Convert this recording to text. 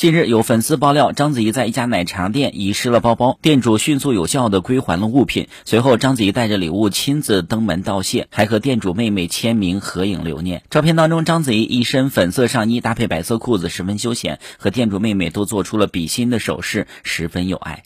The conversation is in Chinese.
近日有粉丝爆料章子怡在一家奶茶店遗失了包包店主迅速有效的归还了物品。随后章子怡带着礼物亲自登门道谢还和店主妹妹签名合影留念。照片当中章子怡一身粉色上衣搭配白色裤子十分休闲和店主妹妹都做出了比心的手势十分有爱。